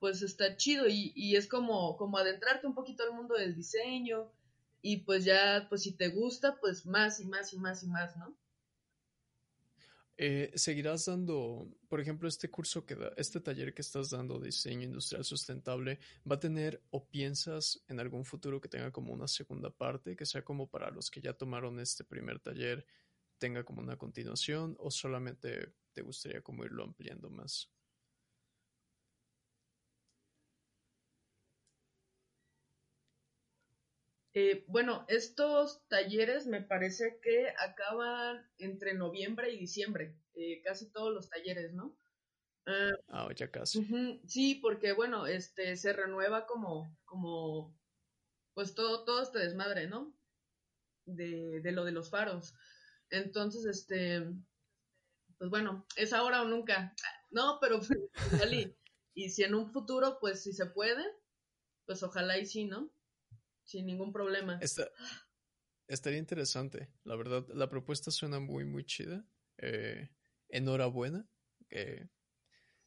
pues está chido y, es como, como adentrarte un poquito al mundo del diseño y pues ya, pues si te gusta, pues más y más y más y más, ¿no? Eh, ¿Seguirás dando, por ejemplo, este curso que da, este taller que estás dando diseño industrial sustentable, va a tener o piensas en algún futuro que tenga como una segunda parte, que sea como para los que ya tomaron este primer taller, tenga como una continuación o solamente te gustaría como irlo ampliando más? Eh, bueno, estos talleres me parece que acaban entre noviembre y diciembre, eh, casi todos los talleres, ¿no? ah, ah ya casi. sí, porque bueno, este se renueva como, como, pues todo, todo este desmadre, ¿no? De, de lo de los faros. Entonces, este, pues bueno, es ahora o nunca. No, pero salí. y si en un futuro, pues si se puede, pues ojalá y sí, ¿no? Sin ningún problema. estaría interesante, la verdad. La propuesta suena muy, muy chida. Eh, enhorabuena. Eh,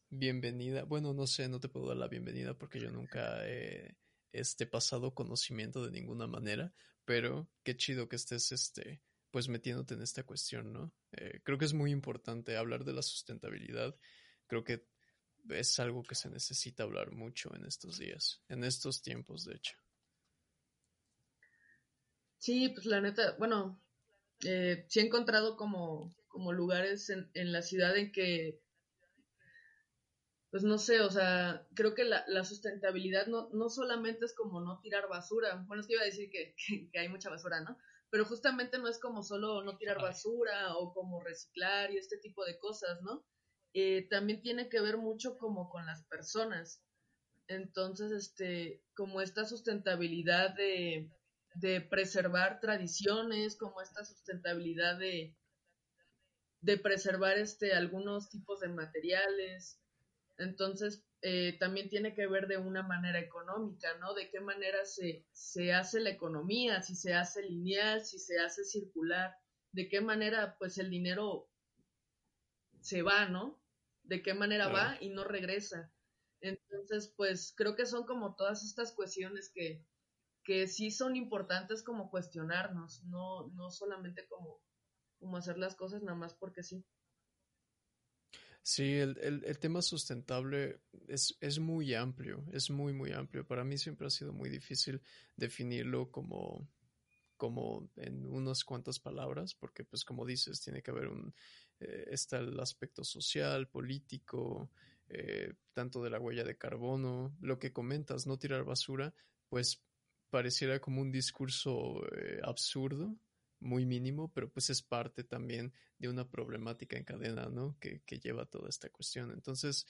bienvenida. Bueno, no sé, no te puedo dar la bienvenida porque yo nunca he este, pasado conocimiento de ninguna manera, pero qué chido que estés este, pues metiéndote en esta cuestión, ¿no? Eh, creo que es muy importante hablar de la sustentabilidad. Creo que es algo que se necesita hablar mucho en estos días, en estos tiempos, de hecho. Sí, pues la neta, bueno, eh, sí he encontrado como, como lugares en, en la ciudad en que, pues no sé, o sea, creo que la, la sustentabilidad no, no solamente es como no tirar basura, bueno, es que iba a decir que, que, hay mucha basura, ¿no? Pero justamente no es como solo no tirar basura o como reciclar y este tipo de cosas, ¿no? Eh, también tiene que ver mucho como con las personas. Entonces, este, como esta sustentabilidad de, de preservar tradiciones, como esta sustentabilidad de, de preservar este, algunos tipos de materiales. Entonces, eh, también tiene que ver de una manera económica, ¿no? De qué manera se, se hace la economía, si se hace lineal, si se hace circular, de qué manera pues el dinero se va, ¿no? De qué manera va y no regresa. Entonces, pues creo que son como todas estas cuestiones que, que sí son importantes como cuestionarnos, no, no solamente como, como hacer las cosas nada más porque sí. Sí, el, el, tema sustentable es, es, muy amplio, es muy, muy amplio. Para mí siempre ha sido muy difícil definirlo como, como en unas cuantas palabras, porque pues como dices, tiene que haber un, eh, está el aspecto social, político, eh, tanto de la huella de carbono, lo que comentas, no tirar basura, pues pareciera como un discurso eh, absurdo, muy mínimo, pero pues es parte también de una problemática en cadena, ¿no? Que, que lleva toda esta cuestión. Entonces,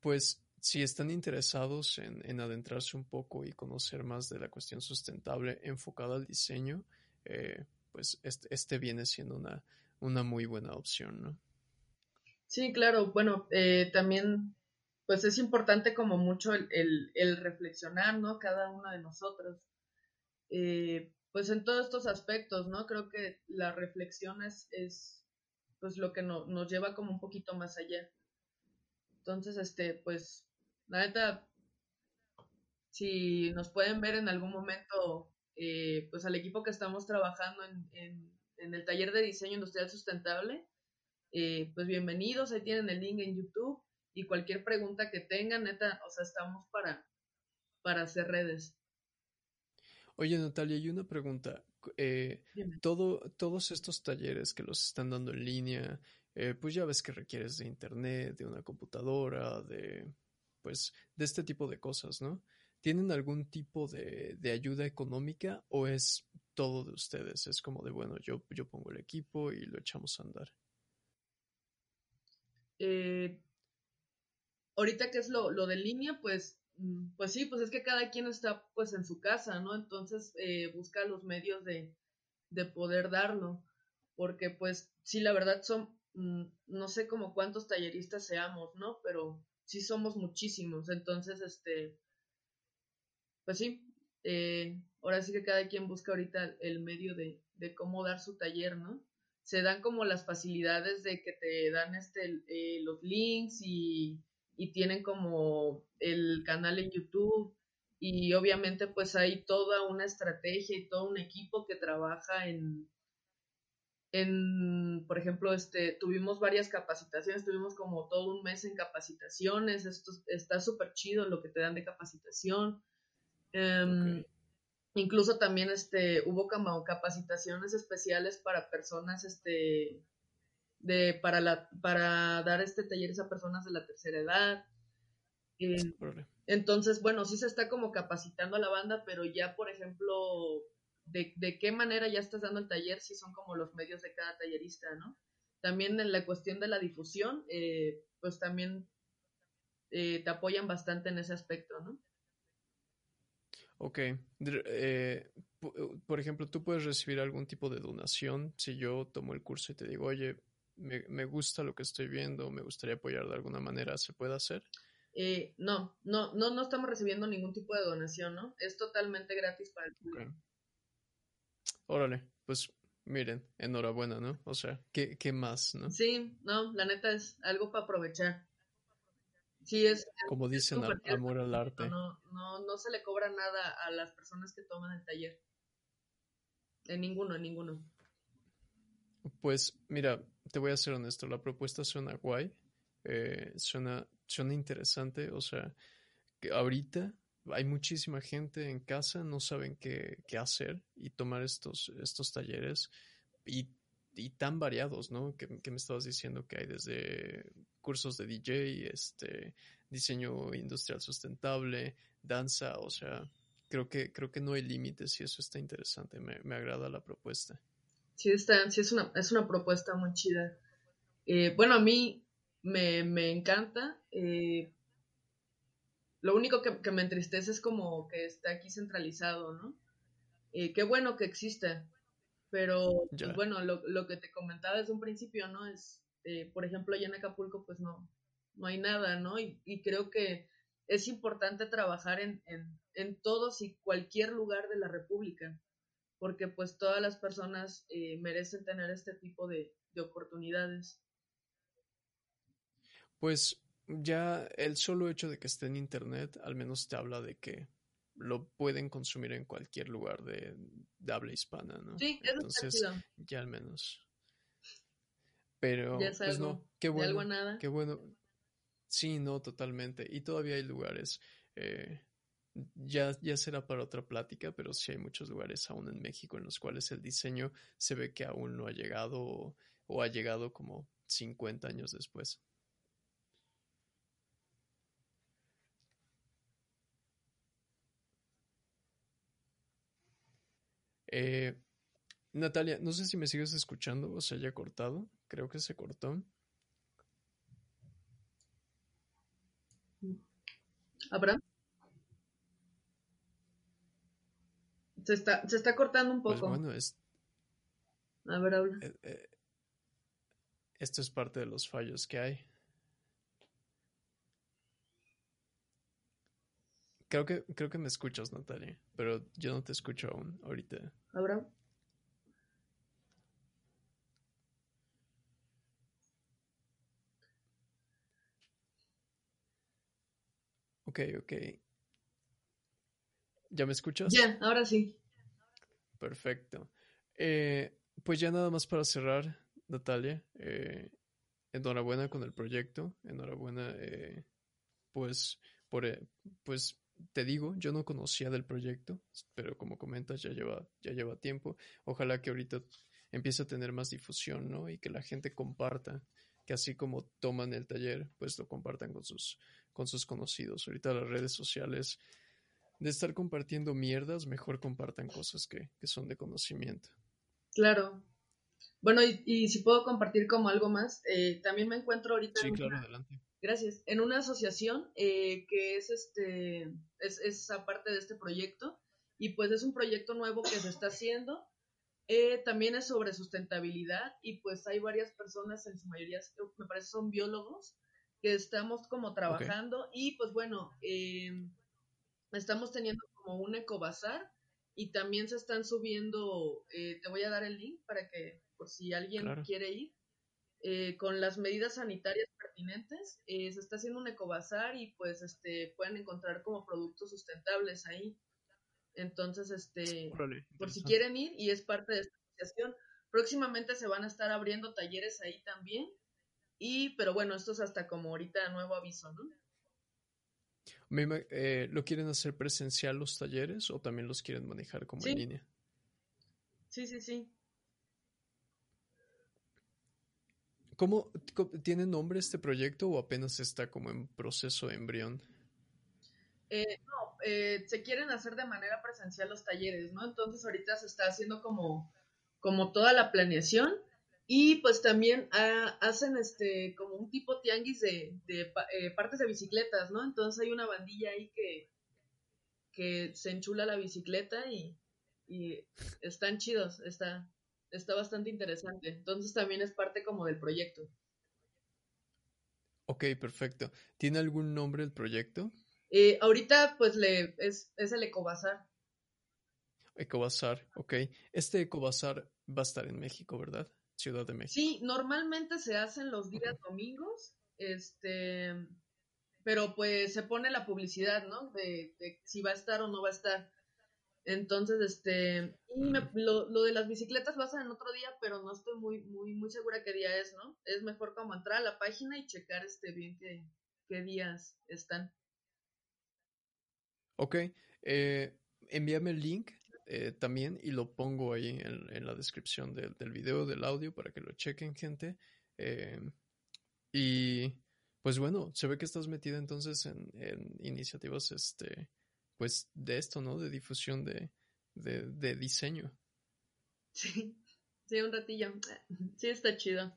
pues si están interesados en, en, adentrarse un poco y conocer más de la cuestión sustentable enfocada al diseño, eh, pues este, este, viene siendo una, una muy buena opción, ¿no? Sí, claro. Bueno, eh, también, pues es importante como mucho el, el, el, reflexionar, ¿no? Cada uno de nosotros. Eh, pues en todos estos aspectos, ¿no? Creo que la reflexión es, es pues lo que no, nos lleva como un poquito más allá. Entonces, este, pues, la neta, si nos pueden ver en algún momento, eh, pues al equipo que estamos trabajando en, en, en, el taller de diseño industrial sustentable, eh, pues bienvenidos, ahí tienen el link en YouTube y cualquier pregunta que tengan, neta, o sea, estamos para, para hacer redes. Oye, Natalia, hay una pregunta. Eh, todo, todos estos talleres que los están dando en línea, eh, pues ya ves que requieres de internet, de una computadora, de pues de este tipo de cosas, ¿no? ¿Tienen algún tipo de, de ayuda económica o es todo de ustedes? Es como de, bueno, yo, yo pongo el equipo y lo echamos a andar. Eh, ahorita que es lo, lo de línea, pues Mm, pues sí, pues es que cada quien está pues en su casa, ¿no? Entonces eh, busca los medios de, de, poder darlo, porque pues sí, la verdad son, mm, no sé como cuántos talleristas seamos, ¿no? Pero sí somos muchísimos, entonces, este, pues sí, eh, ahora sí que cada quien busca ahorita el medio de, de, cómo dar su taller, ¿no? Se dan como las facilidades de que te dan este, eh, los links y y tienen como el canal en YouTube y obviamente pues hay toda una estrategia y todo un equipo que trabaja en, en por ejemplo, este, tuvimos varias capacitaciones, tuvimos como todo un mes en capacitaciones, esto está súper chido lo que te dan de capacitación. Em, incluso también este, hubo como capacitaciones especiales para personas este, de, para, la, para dar este talleres a personas de la tercera edad. Eh, entonces, bueno, sí se está como capacitando a la banda, pero ya, por ejemplo, de, de, qué manera ya estás dando el taller, sí son como los medios de cada tallerista, ¿no? También en la cuestión de la difusión, eh, pues también eh, te apoyan bastante en ese aspecto, ¿no? Ok. por ejemplo, tú puedes recibir algún tipo de donación si yo tomo el curso y te digo, oye, me, me, gusta lo que estoy viendo, me gustaría apoyar de alguna manera, ¿se puede hacer? Eh, no, no, no, no estamos recibiendo ningún tipo de donación, ¿no? Es totalmente gratis para el público. Órale, pues miren, enhorabuena, ¿no? O sea, ¿qué, ¿qué, más, no? Sí, no, la neta es algo para aprovechar. Sí, es. Como dicen, amor al arte. No, no, no se le cobra nada a las personas que toman el taller. En ninguno, en ninguno. Pues mira, te voy a ser honesto, la propuesta suena guay, eh, suena, suena interesante, o sea, que ahorita hay muchísima gente en casa, no saben qué, qué hacer y tomar estos, estos talleres y, y tan variados, ¿no? Que, que, me estabas diciendo que hay desde cursos de DJ, este, diseño industrial sustentable, danza, o sea, creo que, creo que no hay límites y eso está interesante, me, me agrada la propuesta sí, está, sí es, una, es una propuesta muy chida. Eh, bueno, a mí me, me encanta. Eh, lo único que, que, me entristece es como que está aquí centralizado, ¿no? Eh, qué bueno que exista, pero pues, bueno, lo, lo, que te comentaba desde un principio, ¿no? Es, por ejemplo, allá en Acapulco, pues no, no hay nada, ¿no? Y, creo que es importante trabajar en, en, todos y cualquier lugar de la República, porque pues todas las personas eh, merecen tener este tipo de, de oportunidades. Pues ya el solo hecho de que esté en internet al menos te habla de que lo pueden consumir en cualquier lugar de, habla hispana, ¿no? Sí, Entonces, ya al menos. Pero, pues no, qué bueno. nada. Qué bueno. Sí, no, totalmente. Y todavía hay lugares. Eh, ya, ya será para otra plática, pero sí hay muchos lugares aún en México en los cuales el diseño se ve que aún no ha llegado o, ha llegado como 50 años después. Eh, Natalia, no sé si me sigues escuchando o se haya cortado. Creo que se cortó. ¿Abraham? Se está, se está cortando un pues poco. bueno, es... A ver, habla. Eh, eh, esto es parte de los fallos que hay. Creo que, creo que me escuchas, Natalia, pero yo no te escucho aún ahorita. ¿Ahora? Ok, ok. ¿Ya me escuchas? Ya, ahora sí. Perfecto. Eh, pues ya nada más para cerrar, Natalia. Eh, enhorabuena con el proyecto. Enhorabuena, eh, pues, por, pues te digo, yo no conocía del proyecto, pero como comentas, ya lleva, ya lleva tiempo. Ojalá que ahorita empiece a tener más difusión, ¿no? Y que la gente comparta, que así como toman el taller, pues lo compartan con sus, con sus conocidos. Ahorita las redes sociales, de estar compartiendo mierdas, mejor compartan cosas que, que son de conocimiento. Claro. Bueno, y, y, si puedo compartir como algo más, eh, también me encuentro ahorita. Sí, claro, adelante Gracias. En una asociación eh, que es este, es, es aparte de este proyecto y pues es un proyecto nuevo que se está haciendo. Eh, también es sobre sustentabilidad y pues hay varias personas, en su mayoría me parece son biólogos, que estamos como trabajando y pues bueno, estamos teniendo como un ecobazar y también se están subiendo, eh, te voy a dar el link para que por si alguien quiere ir, con las medidas sanitarias eh, se está haciendo un ecobazar y pues este pueden encontrar como productos sustentables ahí. Entonces, este, por si quieren ir y es parte de esta asociación, próximamente se van a estar abriendo talleres ahí también. Y, pero bueno, esto es hasta como ahorita nuevo aviso, ¿no? Eh, ¿Lo quieren hacer presencial los talleres o también los quieren manejar como en línea? Sí, sí, sí. ¿Cómo, tiene nombre este proyecto o apenas está como en proceso de embrión? Eh, no, eh, se quieren hacer de manera presencial los talleres, ¿no? Entonces ahorita se está haciendo como, como toda la planeación y pues también ah, hacen este como un tipo tianguis de, eh, partes de bicicletas, ¿no? Entonces hay una bandilla ahí que, que se enchula la bicicleta y, y están chidos, está, está bastante interesante. Entonces también es parte como del proyecto. Ok, perfecto. ¿Tiene algún nombre el proyecto? Eh, ahorita pues le es, es el Ecobazar. Ecobazar, ok. Este Ecobazar va a estar en México, ¿verdad? Ciudad de México. Sí, normalmente se hacen los días domingos, este, pero pues se pone la publicidad, ¿no? De, de, si va a estar o no va a estar. Entonces, este, y lo, lo, de las bicicletas lo hacen en otro día, pero no estoy muy, muy, muy segura qué día es, ¿no? Es mejor como entrar a la página y checar este bien qué, qué días están. Ok, eh, envíame el link eh, también y lo pongo ahí en, en la descripción del, del, video, del audio, para que lo chequen, gente. Eh, y pues bueno, se ve que estás metida entonces en, en iniciativas, este, pues de esto, ¿no? De difusión de, de, diseño. Sí, sí, un ratillo. Sí, está chido.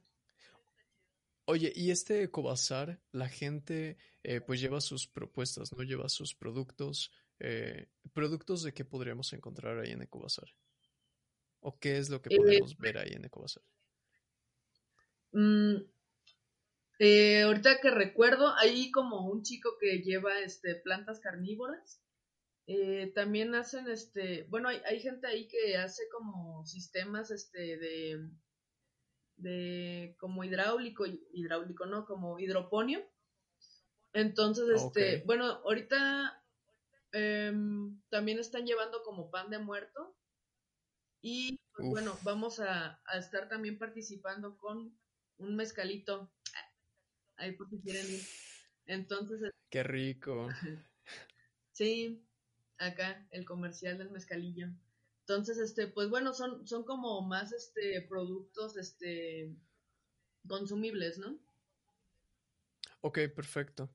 Oye, y este Ecobazar, la gente eh, pues lleva sus propuestas, ¿no? Lleva sus productos. Eh, ¿Productos de qué podríamos encontrar ahí en Ecobazar? ¿O qué es lo que podemos ver ahí en Ecobazar? Mm, Eh, ahorita que recuerdo, hay como un chico que lleva este plantas carnívoras. Eh, también hacen este, bueno, hay, hay, gente ahí que hace como sistemas este de de como hidráulico, hidráulico, ¿no? Como hidroponio. Entonces, este, bueno, ahorita em, también están llevando como pan de muerto. Y pues, bueno, vamos a, estar también participando con un mezcalito. Ahí por si quieren ir. Entonces. Qué rico. Sí, acá el comercial del mezcalillo. Entonces, este, pues bueno, son, son como más este productos este consumibles, ¿no? Ok, perfecto.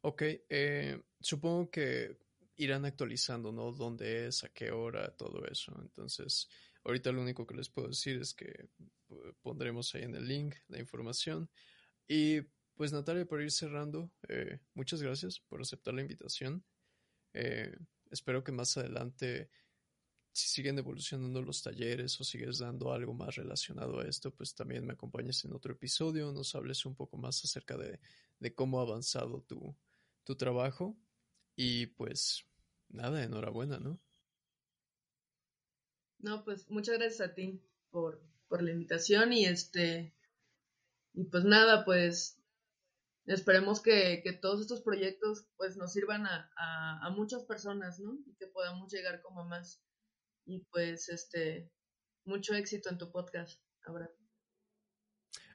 Ok, eh, supongo que irán actualizando, ¿no? ¿Dónde es, a qué hora, todo eso. Entonces, ahorita lo único que les puedo decir es que pondremos ahí en el link la información. Y pues Natalia, por ir cerrando, eh, muchas gracias por aceptar la invitación. Eh, espero que más adelante si siguen evolucionando los talleres o sigues dando algo más relacionado a esto, pues también me acompañes en otro episodio, nos hables un poco más acerca de, cómo ha avanzado tu, tu trabajo. Y pues nada, enhorabuena, ¿no? No, pues muchas gracias a ti por, por la invitación y este, y pues nada, pues esperemos que, todos estos proyectos pues nos sirvan a, a, a, muchas personas, ¿no? Y que podamos llegar como más, y pues este, mucho éxito en tu podcast, Abraham.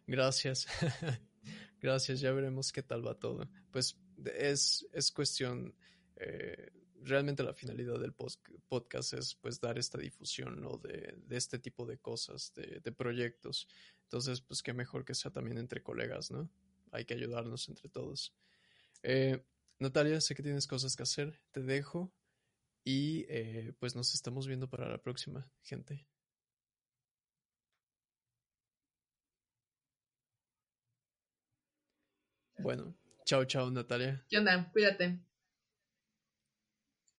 Gracias. Gracias, ya veremos qué tal va todo. Pues es, es cuestión, eh, realmente la finalidad del podcast es pues dar esta difusión ¿no? de, de este tipo de cosas, de, proyectos. Entonces, pues qué mejor que sea también entre colegas, ¿no? Hay que ayudarnos entre todos. Eh, Natalia, sé que tienes cosas que hacer, te dejo y eh, pues nos estamos viendo para la próxima, gente. Bueno, chao, chao, Natalia. ¿Qué onda? Cuídate.